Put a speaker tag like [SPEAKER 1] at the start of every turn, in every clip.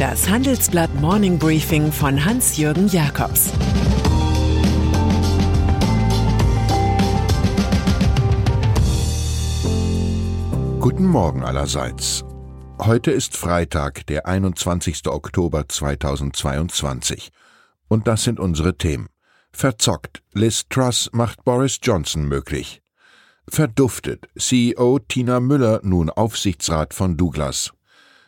[SPEAKER 1] Das Handelsblatt Morning Briefing von Hans-Jürgen Jakobs
[SPEAKER 2] Guten Morgen allerseits. Heute ist Freitag, der 21. Oktober 2022. Und das sind unsere Themen. Verzockt. Liz Truss macht Boris Johnson möglich. Verduftet. CEO Tina Müller nun Aufsichtsrat von Douglas.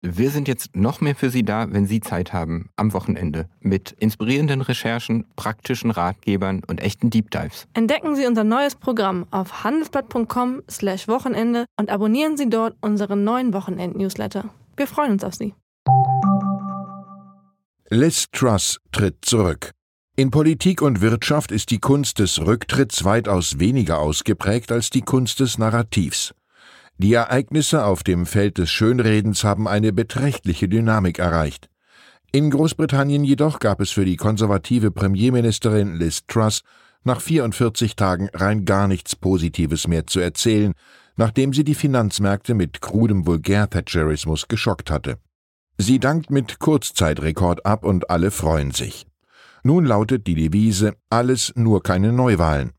[SPEAKER 3] Wir sind jetzt noch mehr für Sie da, wenn Sie Zeit haben, am Wochenende, mit inspirierenden Recherchen, praktischen Ratgebern und echten Deep Dives.
[SPEAKER 4] Entdecken Sie unser neues Programm auf handelsblatt.com/wochenende und abonnieren Sie dort unseren neuen Wochenend-Newsletter. Wir freuen uns auf Sie.
[SPEAKER 2] Liz Truss tritt zurück. In Politik und Wirtschaft ist die Kunst des Rücktritts weitaus weniger ausgeprägt als die Kunst des Narrativs. Die Ereignisse auf dem Feld des Schönredens haben eine beträchtliche Dynamik erreicht. In Großbritannien jedoch gab es für die konservative Premierministerin Liz Truss nach 44 Tagen rein gar nichts Positives mehr zu erzählen, nachdem sie die Finanzmärkte mit krudem Vulgär-Thatcherismus geschockt hatte. Sie dankt mit Kurzzeitrekord ab und alle freuen sich. Nun lautet die Devise alles nur keine Neuwahlen.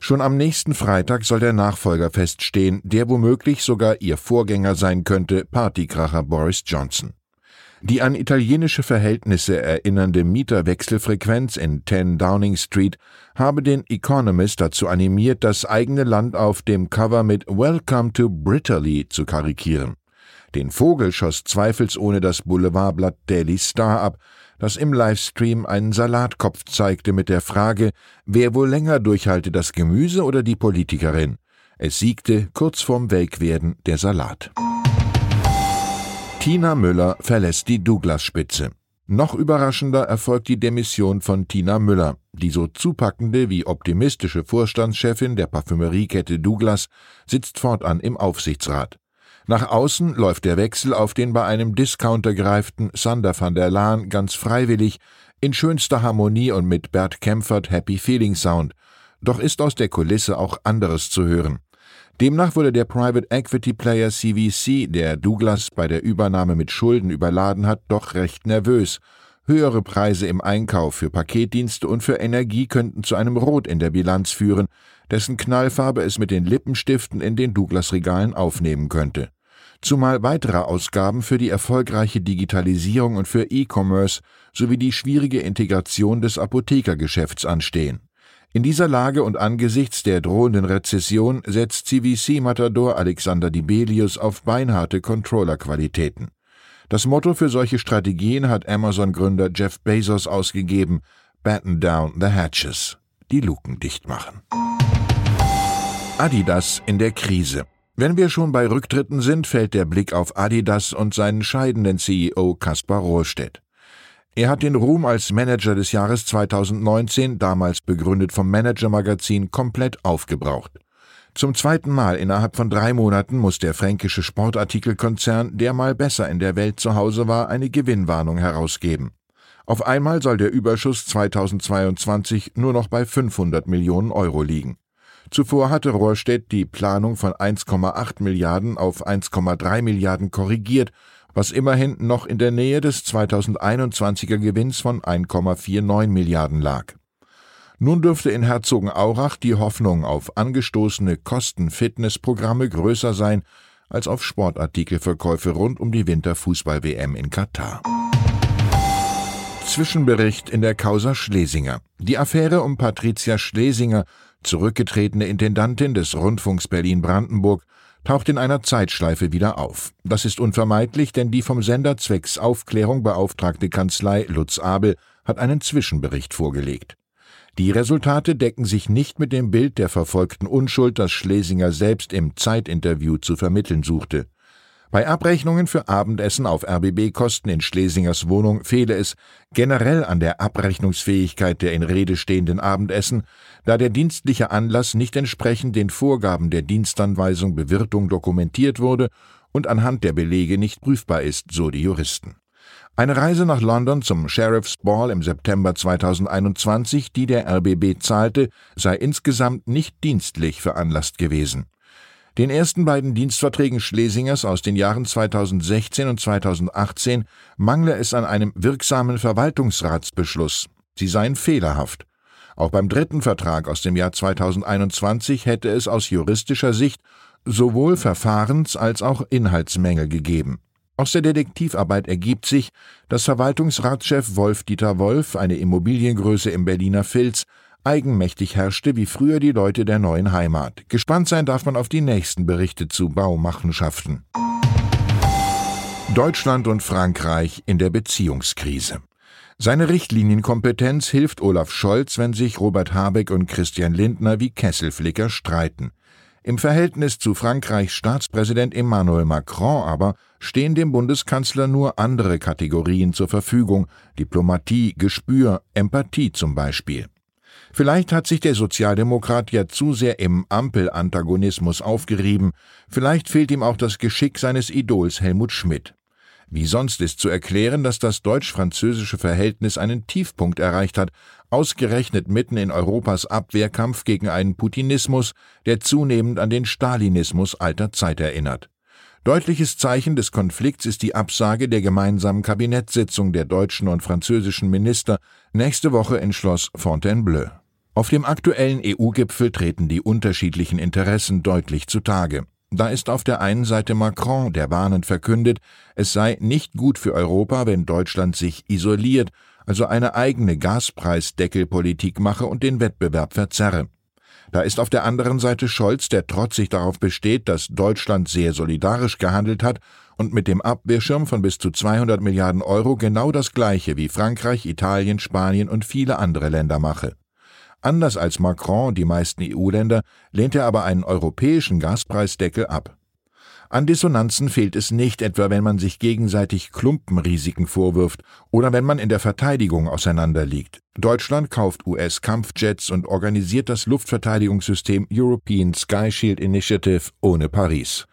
[SPEAKER 2] Schon am nächsten Freitag soll der Nachfolger feststehen, der womöglich sogar ihr Vorgänger sein könnte, Partykracher Boris Johnson. Die an italienische Verhältnisse erinnernde Mieterwechselfrequenz in 10 Downing Street habe den Economist dazu animiert, das eigene Land auf dem Cover mit Welcome to Brittany zu karikieren. Den Vogel schoss zweifelsohne das Boulevardblatt Daily Star ab, das im Livestream einen Salatkopf zeigte mit der Frage, wer wohl länger durchhalte, das Gemüse oder die Politikerin. Es siegte kurz vorm Welkwerden der Salat. Tina Müller verlässt die Douglas-Spitze. Noch überraschender erfolgt die Demission von Tina Müller. Die so zupackende wie optimistische Vorstandschefin der Parfümeriekette Douglas sitzt fortan im Aufsichtsrat. Nach außen läuft der Wechsel auf den bei einem Discounter gereiften Sander van der Laan ganz freiwillig, in schönster Harmonie und mit Bert Kempfert Happy Feeling Sound. Doch ist aus der Kulisse auch anderes zu hören. Demnach wurde der Private Equity Player CVC, der Douglas bei der Übernahme mit Schulden überladen hat, doch recht nervös. Höhere Preise im Einkauf für Paketdienste und für Energie könnten zu einem Rot in der Bilanz führen, dessen Knallfarbe es mit den Lippenstiften in den Douglas-Regalen aufnehmen könnte zumal weitere Ausgaben für die erfolgreiche Digitalisierung und für E-Commerce sowie die schwierige Integration des Apothekergeschäfts anstehen. In dieser Lage und angesichts der drohenden Rezession setzt CVC-Matador Alexander Dibelius auf beinharte Controller-Qualitäten. Das Motto für solche Strategien hat Amazon-Gründer Jeff Bezos ausgegeben: Batten down the hatches. Die Luken dicht machen. Adidas in der Krise. Wenn wir schon bei Rücktritten sind, fällt der Blick auf Adidas und seinen scheidenden CEO Kaspar Rohrstedt. Er hat den Ruhm als Manager des Jahres 2019, damals begründet vom Manager-Magazin, komplett aufgebraucht. Zum zweiten Mal innerhalb von drei Monaten muss der fränkische Sportartikelkonzern, der mal besser in der Welt zu Hause war, eine Gewinnwarnung herausgeben. Auf einmal soll der Überschuss 2022 nur noch bei 500 Millionen Euro liegen. Zuvor hatte Rohrstedt die Planung von 1,8 Milliarden auf 1,3 Milliarden korrigiert, was immerhin noch in der Nähe des 2021er Gewinns von 1,49 Milliarden lag. Nun dürfte in Herzogenaurach die Hoffnung auf angestoßene Kosten-Fitnessprogramme größer sein als auf Sportartikelverkäufe rund um die Winterfußball-WM in Katar. Zwischenbericht in der Causa Schlesinger. Die Affäre um Patricia Schlesinger zurückgetretene Intendantin des Rundfunks Berlin-Brandenburg, taucht in einer Zeitschleife wieder auf. Das ist unvermeidlich, denn die vom Sender zwecks Aufklärung beauftragte Kanzlei Lutz Abel hat einen Zwischenbericht vorgelegt. Die Resultate decken sich nicht mit dem Bild der verfolgten Unschuld, das Schlesinger selbst im Zeitinterview zu vermitteln suchte. Bei Abrechnungen für Abendessen auf RBB-Kosten in Schlesingers Wohnung fehle es generell an der Abrechnungsfähigkeit der in Rede stehenden Abendessen, da der dienstliche Anlass nicht entsprechend den Vorgaben der Dienstanweisung Bewirtung dokumentiert wurde und anhand der Belege nicht prüfbar ist, so die Juristen. Eine Reise nach London zum Sheriff's Ball im September 2021, die der RBB zahlte, sei insgesamt nicht dienstlich veranlasst gewesen. Den ersten beiden Dienstverträgen Schlesingers aus den Jahren 2016 und 2018 mangle es an einem wirksamen Verwaltungsratsbeschluss. Sie seien fehlerhaft. Auch beim dritten Vertrag aus dem Jahr 2021 hätte es aus juristischer Sicht sowohl Verfahrens- als auch Inhaltsmängel gegeben. Aus der Detektivarbeit ergibt sich, dass Verwaltungsratschef Wolf-Dieter Wolf, eine Immobiliengröße im Berliner Filz, eigenmächtig herrschte wie früher die Leute der neuen Heimat. Gespannt sein darf man auf die nächsten Berichte zu Baumachenschaften. Deutschland und Frankreich in der Beziehungskrise. Seine Richtlinienkompetenz hilft Olaf Scholz, wenn sich Robert Habeck und Christian Lindner wie Kesselflicker streiten. Im Verhältnis zu Frankreichs Staatspräsident Emmanuel Macron aber stehen dem Bundeskanzler nur andere Kategorien zur Verfügung Diplomatie, Gespür, Empathie zum Beispiel. Vielleicht hat sich der Sozialdemokrat ja zu sehr im Ampelantagonismus aufgerieben, vielleicht fehlt ihm auch das Geschick seines Idols Helmut Schmidt. Wie sonst ist zu erklären, dass das deutsch-französische Verhältnis einen Tiefpunkt erreicht hat, ausgerechnet mitten in Europas Abwehrkampf gegen einen Putinismus, der zunehmend an den Stalinismus alter Zeit erinnert. Deutliches Zeichen des Konflikts ist die Absage der gemeinsamen Kabinettssitzung der deutschen und französischen Minister nächste Woche in Schloss Fontainebleau. Auf dem aktuellen EU-Gipfel treten die unterschiedlichen Interessen deutlich zutage. Da ist auf der einen Seite Macron, der warnend verkündet, es sei nicht gut für Europa, wenn Deutschland sich isoliert, also eine eigene Gaspreisdeckelpolitik mache und den Wettbewerb verzerre. Da ist auf der anderen Seite Scholz, der trotzig darauf besteht, dass Deutschland sehr solidarisch gehandelt hat und mit dem Abwehrschirm von bis zu 200 Milliarden Euro genau das Gleiche wie Frankreich, Italien, Spanien und viele andere Länder mache. Anders als Macron die meisten EU-Länder lehnt er aber einen europäischen Gaspreisdeckel ab. An Dissonanzen fehlt es nicht, etwa wenn man sich gegenseitig Klumpenrisiken vorwirft oder wenn man in der Verteidigung auseinanderliegt. Deutschland kauft US-Kampfjets und organisiert das Luftverteidigungssystem European Sky Shield Initiative ohne Paris.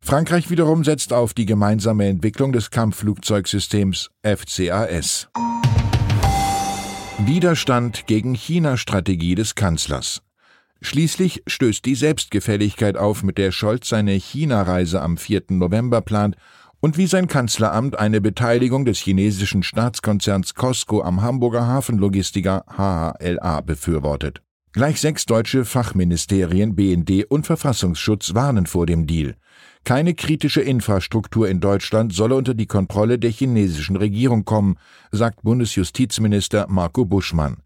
[SPEAKER 2] Frankreich wiederum setzt auf die gemeinsame Entwicklung des Kampfflugzeugsystems FCAS. Widerstand gegen China-Strategie des Kanzlers. Schließlich stößt die Selbstgefälligkeit auf, mit der Scholz seine China-Reise am 4. November plant und wie sein Kanzleramt eine Beteiligung des chinesischen Staatskonzerns Costco am Hamburger Hafenlogistiker HHLA befürwortet. Gleich sechs deutsche Fachministerien BND und Verfassungsschutz warnen vor dem Deal. Keine kritische Infrastruktur in Deutschland solle unter die Kontrolle der chinesischen Regierung kommen, sagt Bundesjustizminister Marco Buschmann.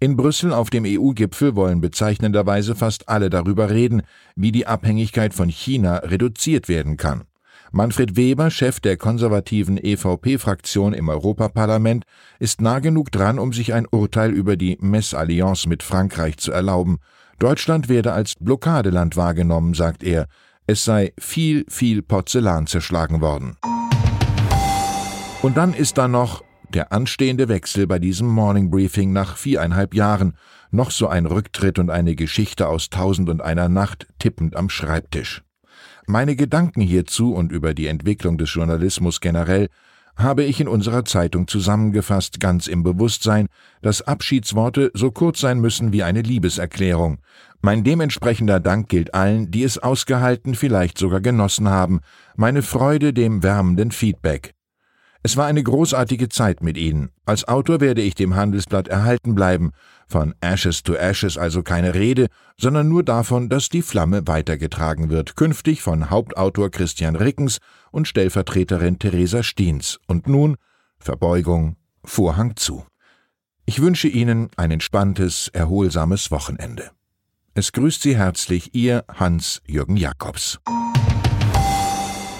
[SPEAKER 2] In Brüssel auf dem EU-Gipfel wollen bezeichnenderweise fast alle darüber reden, wie die Abhängigkeit von China reduziert werden kann. Manfred Weber, Chef der konservativen EVP-Fraktion im Europaparlament, ist nah genug dran, um sich ein Urteil über die Messallianz mit Frankreich zu erlauben. Deutschland werde als Blockadeland wahrgenommen, sagt er. Es sei viel, viel Porzellan zerschlagen worden. Und dann ist da noch der anstehende Wechsel bei diesem Morning Briefing nach viereinhalb Jahren, noch so ein Rücktritt und eine Geschichte aus Tausend und einer Nacht tippend am Schreibtisch. Meine Gedanken hierzu und über die Entwicklung des Journalismus generell habe ich in unserer Zeitung zusammengefasst, ganz im Bewusstsein, dass Abschiedsworte so kurz sein müssen wie eine Liebeserklärung. Mein dementsprechender Dank gilt allen, die es ausgehalten, vielleicht sogar genossen haben, meine Freude dem wärmenden Feedback. Es war eine großartige Zeit mit Ihnen. Als Autor werde ich dem Handelsblatt erhalten bleiben. Von Ashes to Ashes also keine Rede, sondern nur davon, dass die Flamme weitergetragen wird, künftig von Hauptautor Christian Rickens und Stellvertreterin Theresa Stiens. Und nun Verbeugung, Vorhang zu. Ich wünsche Ihnen ein entspanntes, erholsames Wochenende. Es grüßt Sie herzlich Ihr Hans-Jürgen Jakobs.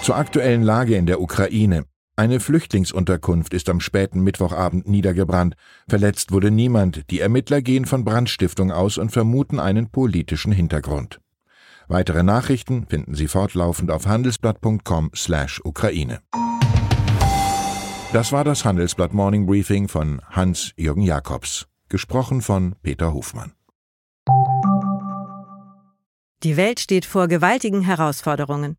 [SPEAKER 2] Zur aktuellen Lage in der Ukraine. Eine Flüchtlingsunterkunft ist am späten Mittwochabend niedergebrannt. Verletzt wurde niemand. Die Ermittler gehen von Brandstiftung aus und vermuten einen politischen Hintergrund. Weitere Nachrichten finden Sie fortlaufend auf handelsblatt.com/ukraine. Das war das Handelsblatt Morning Briefing von Hans-Jürgen Jakobs, gesprochen von Peter Hofmann.
[SPEAKER 5] Die Welt steht vor gewaltigen Herausforderungen.